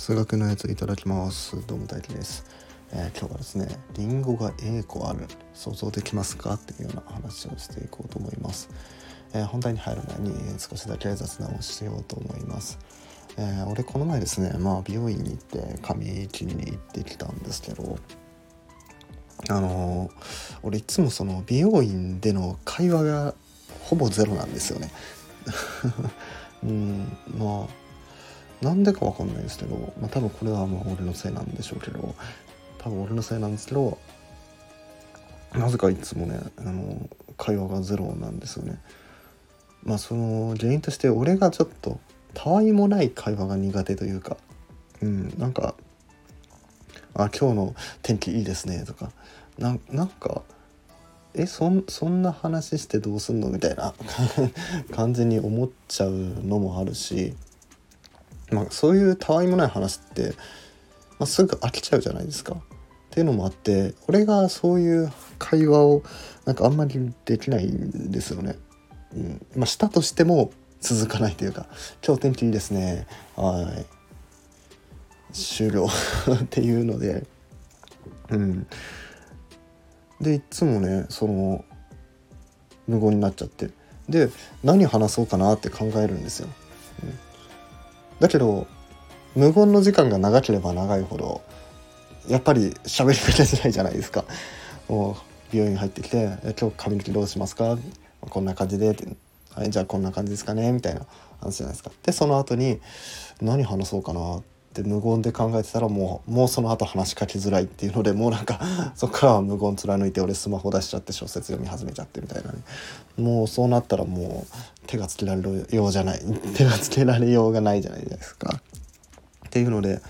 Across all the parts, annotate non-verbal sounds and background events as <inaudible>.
数学のやついただきます。どうも大輝です、えー、今日はですねリンゴが A 個ある。想像できますかっていうような話をしていこうと思います、えー、本題に入る前に少しだけ雑談をしようと思います。えー、俺この前ですねまあ美容院に行って髪切りに行ってきたんですけどあの、俺いつもその美容院での会話がほぼゼロなんですよね。<laughs> うんまあなんでかわかんないですけど、まあ、多分これはもう俺のせいなんでしょうけど多分俺のせいなんですけどなぜかいつもねあの会話がゼロなんですよね。まあその原因として俺がちょっとたわいもない会話が苦手というか、うん、なんか「あ今日の天気いいですね」とかななんか「えそそんな話してどうすんの?」みたいな <laughs> 感じに思っちゃうのもあるしまあ、そういうたわいもない話って、まあ、すぐ飽きちゃうじゃないですか。っていうのもあって俺がそういう会話をなんかあんまりできないんですよね。うん。まあ、したとしても続かないというか「今日天気いいですね」はい。終了。<laughs> っていうので。うん。でいつもねその無言になっちゃって。で何話そうかなって考えるんですよ。うん。だけど無言の時間が長ければ長いほどやっぱり喋りかけづらいじゃないですか。<laughs> もう病院入ってきて「今日髪の毛どうしますか?」こんな感じではい、じゃあこんな感じですかねみたいな話じゃないですか。でその後に何話そうかなって無言で考えてたらもうもうその後話しかけづらいっていうのでもうなんか <laughs> そっからは無言貫いて俺スマホ出しちゃって小説読み始めちゃってみたいなねもうそうなったらもう手がつけられるようじゃない <laughs> 手がつけられようがないじゃないですか。っていうので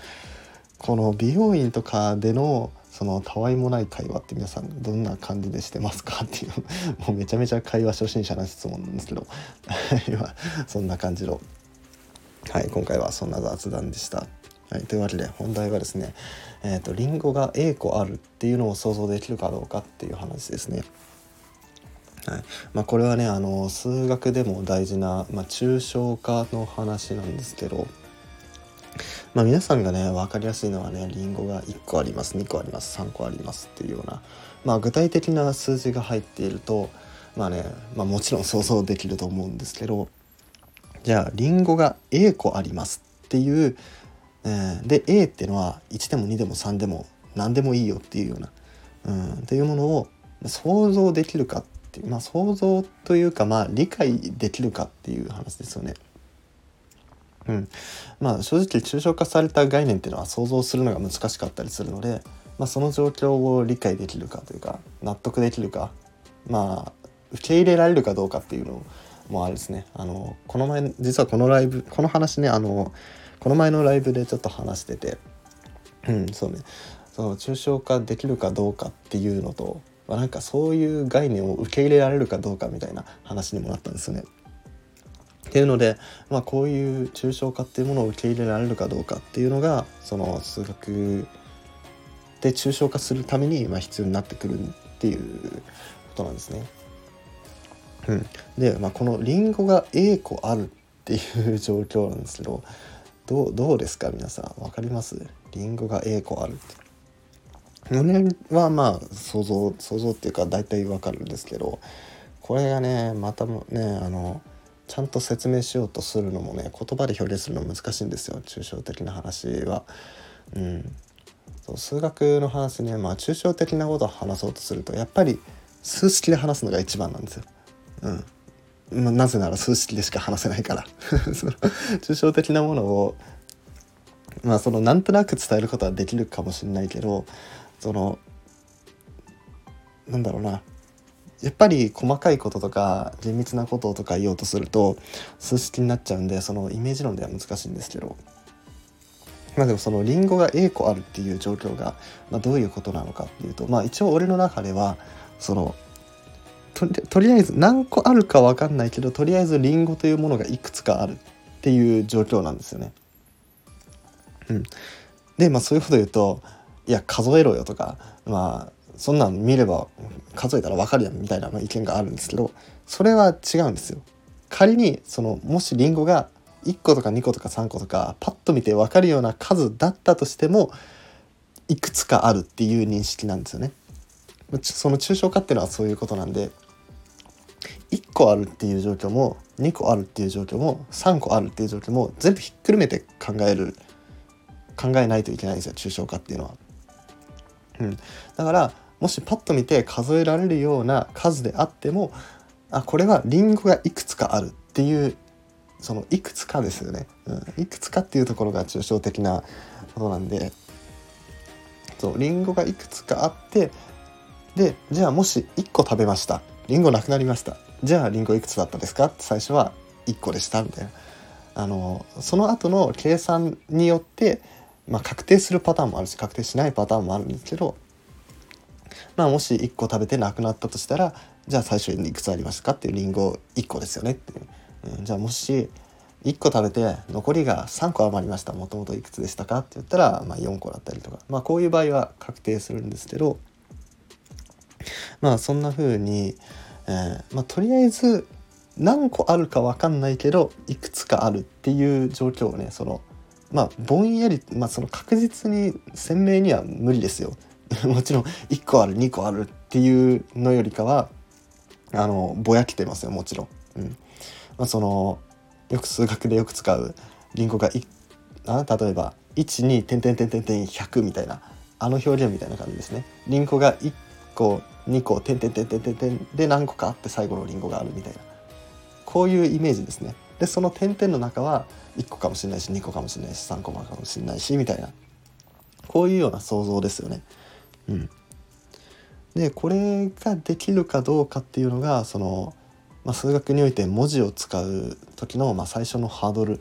この美容院とかでのそのたわいもない会話って皆さんどんな感じでしてますかっていう <laughs> もうめちゃめちゃ会話初心者な質問なんですけど今そんな感じのはい今回はそんな雑談でした。はい、というわけで本題はですね、えーと、リンゴが A 個あるっていうのを想像できるかどうかっていう話ですね。はいまあ、これはねあの数学でも大事な、まあ、抽象化の話なんですけど、まあ、皆さんがね分かりやすいのはねリンゴが1個あります2個あります3個ありますっていうような、まあ、具体的な数字が入っているとまあね、まあ、もちろん想像できると思うんですけどじゃあリンゴが A 個ありますっていうえー、で A っていうのは1でも2でも3でも何でもいいよっていうような、うん、っていうものを想像できるかっていう、まあ、想像というかまあ理解できるかっていう話ですよね。うん、まあ正直抽象化された概念っていうのは想像するのが難しかったりするので、まあ、その状況を理解できるかというか納得できるかまあ受け入れられるかどうかっていうのもあるですね。あのこの前実はこのライブこの話ねあのこの前のライブでちょっと話しててうんそうねその抽象化できるかどうかっていうのと、まあ、なんかそういう概念を受け入れられるかどうかみたいな話にもなったんですよね。っていうので、まあ、こういう抽象化っていうものを受け入れられるかどうかっていうのがその数学で抽象化するためにま必要になってくるっていうことなんですね。うん、で、まあ、このリンゴが A 個あるっていう状況なんですけどどうどうですか皆さん。分かります？リンゴが A 個あるって。俺はまあ想像想像っていうか大体分かるんですけどこれがねまたもねあのちゃんと説明しようとするのもね言葉で表現するの難しいんですよ。抽象的な話は。うん。そう数学の話ねまあ抽象的なことを話そうとするとやっぱり数式で話すのが一番なんですよ。うん。まなぜなら数式でしか話せないから。<laughs> その抽象的なものをまあそのなんとなく伝えることはできるかもしれないけどそのなんだろうな。やっぱり細かいこととか厳密なこととか言おうとすると数式になっちゃうんでそのイメージ論では難しいんですけど。まあでもそのリンゴが A 個あるっていう状況が、まあ、どういうことなのかっていうとまあ一応俺の中ではそのとりあえず何個あるか分かんないけどとりあえずリンゴというものがいくつかあるっていう状況なんですよね。うん、でまあそういうこと言うと「いや数えろよ」とかまあそんなん見れば数えたら分かるやんみたいな意見があるんですけどそれは違うんですよ。仮にそのもしリンゴが1個とか2個とか3個とかパッと見て分かるような数だったとしてもいくつかあるっていう認識なんですよね。その抽象化っていうのはそういうことなんで1個あるっていう状況も2個あるっていう状況も3個あるっていう状況も全部ひっくるめて考える考えないといけないんですよ抽象化っていうのは。うん、だからもしパッと見て数えられるような数であってもあこれはリンゴがいくつかあるっていうそのいくつかですよね、うん、いくつかっていうところが抽象的なことなんでそうリンゴがいくつかあってでじゃあもし1個食べました。リンゴなくなりました。じゃあリンゴいくつだったですか？最初は1個でした。みたいな。あのその後の計算によって、まあ、確定するパターンもあるし確定しないパターンもあるんですけどまあもし1個食べてなくなったとしたらじゃあ最初にいくつありますかっていうリンゴ1個ですよねっていう、うん、じゃあもし1個食べて残りが3個余りました。もともといくつでしたかって言ったら、まあ、4個だったりとか。まあこういう場合は確定するんですけどまあそんな風に、えー、まあ、とりあえず何個あるか分かんないけどいくつかあるっていう状況をねそのまあぼんやり、まあ、その確実に鮮明には無理ですよ。<laughs> もちろん1個ある2個あるっていうのよりかはあのぼやけてますよもちろん。うんまあ、そのよく数学でよく使うリンゴがあ例えば12点点点点点100みたいなあの表現みたいな感じですね。リンゴが1個2個点点点点点点で何個かあって最後のリンゴがあるみたいなこういうイメージですね。でその点々の中は1個かもしれないし2個かもしれないし3個かもしれないしみたいなこういうような想像ですよね。うん、でこれができるかどうかっていうのがその、まあ、数学において文字を使う時の、まあ、最初のハードル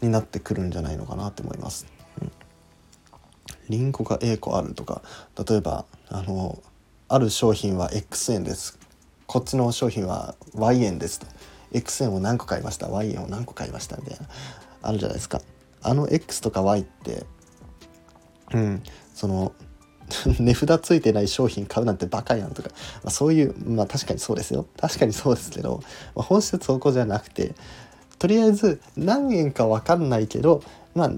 になってくるんじゃないのかなって思います。うん、リンゴが A 個あるとか例えばあのある商品は X 円です。こっちの商品は Y 円ですと。X 円を何個買いました？Y 円を何個買いました？みたいな。あるじゃないですか。あの X とか Y ってうんその <laughs> 値札ついてない商品買うなんてバカやんとか、まあ、そういうまあ確かにそうですよ。確かにそうですけど、まあ、本質そこじゃなくてとりあえず何円か分かんないけどまあ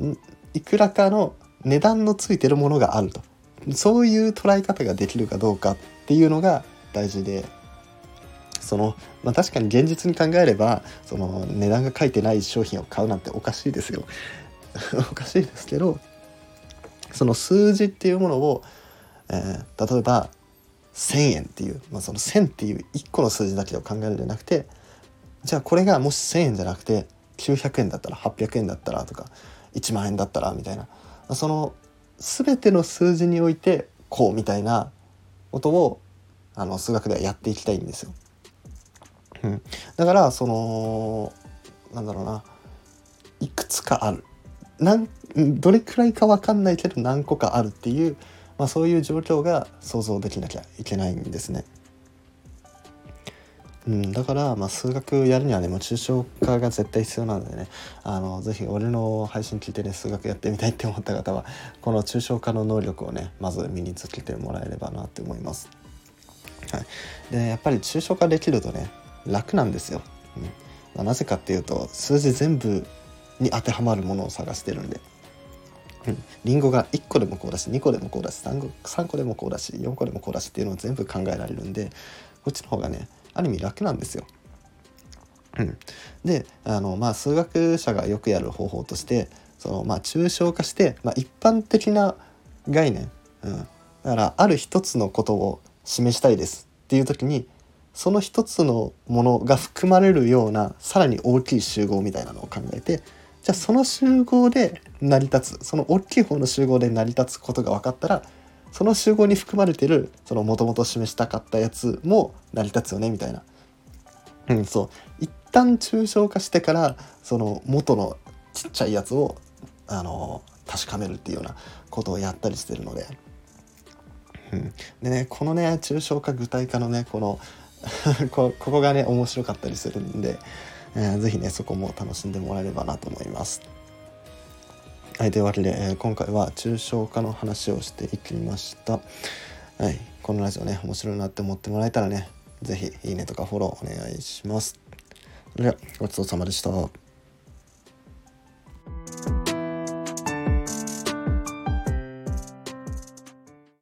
いくらかの値段のついてるものがあると。そういう捉え方ができるかどうかっていうのが大事でその、まあ、確かに現実に考えればその値段が書いてない商品を買うなんておかしいですよ。<laughs> おかしいですけどその数字っていうものをえー、例えば1,000円っていう、まあ、その1,000っていう1個の数字だけを考えるんじゃなくてじゃあこれがもし1,000円じゃなくて900円だったら800円だったらとか1万円だったらみたいな。その全ての数字においてこうみたいなことをあの数学ではやっていきたいんですよ。うん、だからそのなんだろうないくつかあるなんどれくらいか分かんないけど何個かあるっていうまあ、そういう状況が想像できなきゃいけないんですね。うん、だから、まあ、数学やるにはねもう抽象化が絶対必要なのでねあのぜひ俺の配信聞いてね数学やってみたいって思った方はこの抽象化の能力をねまず身につけてもらえればなって思います。はい、でやっぱり抽象化できるとね楽なんですよ。うんまあ、なぜかっていうと数字全部に当てはまるものを探してるんで。うん、リンゴが1個でもこうだし2個でもこうだし 3, 個3個でもこうだし4個でもこうだしっていうのを全部考えられるんでこっちの方がねある意味楽なんですよ。うん、であの、まあ、数学者がよくやる方法としてその、まあ、抽象化して、まあ、一般的な概念、うん、だからある一つのことを示したいですっていう時にその一つのものが含まれるようなさらに大きい集合みたいなのを考えてじゃあその集合で成り立つその大きい方の集合で成り立つことが分かったらその集合に含まれてるそのもともと示したかったやつも成り立つよねみたいな。うん、そう一旦抽象化してからその元のちっちゃいやつをあの確かめるっていうようなことをやったりしてるので。うん、でねこのね抽象化具体化のねこの <laughs> ここがね面白かったりするんでえー、ぜひねそこも楽しんでもらえればなと思います。はい、というわけで、えー、今回は抽象化の話をしていきました。はい、このラジオね面白いなって思ってもらえたらね是非いいねとかフォローお願いします。それではごちそうさまでした。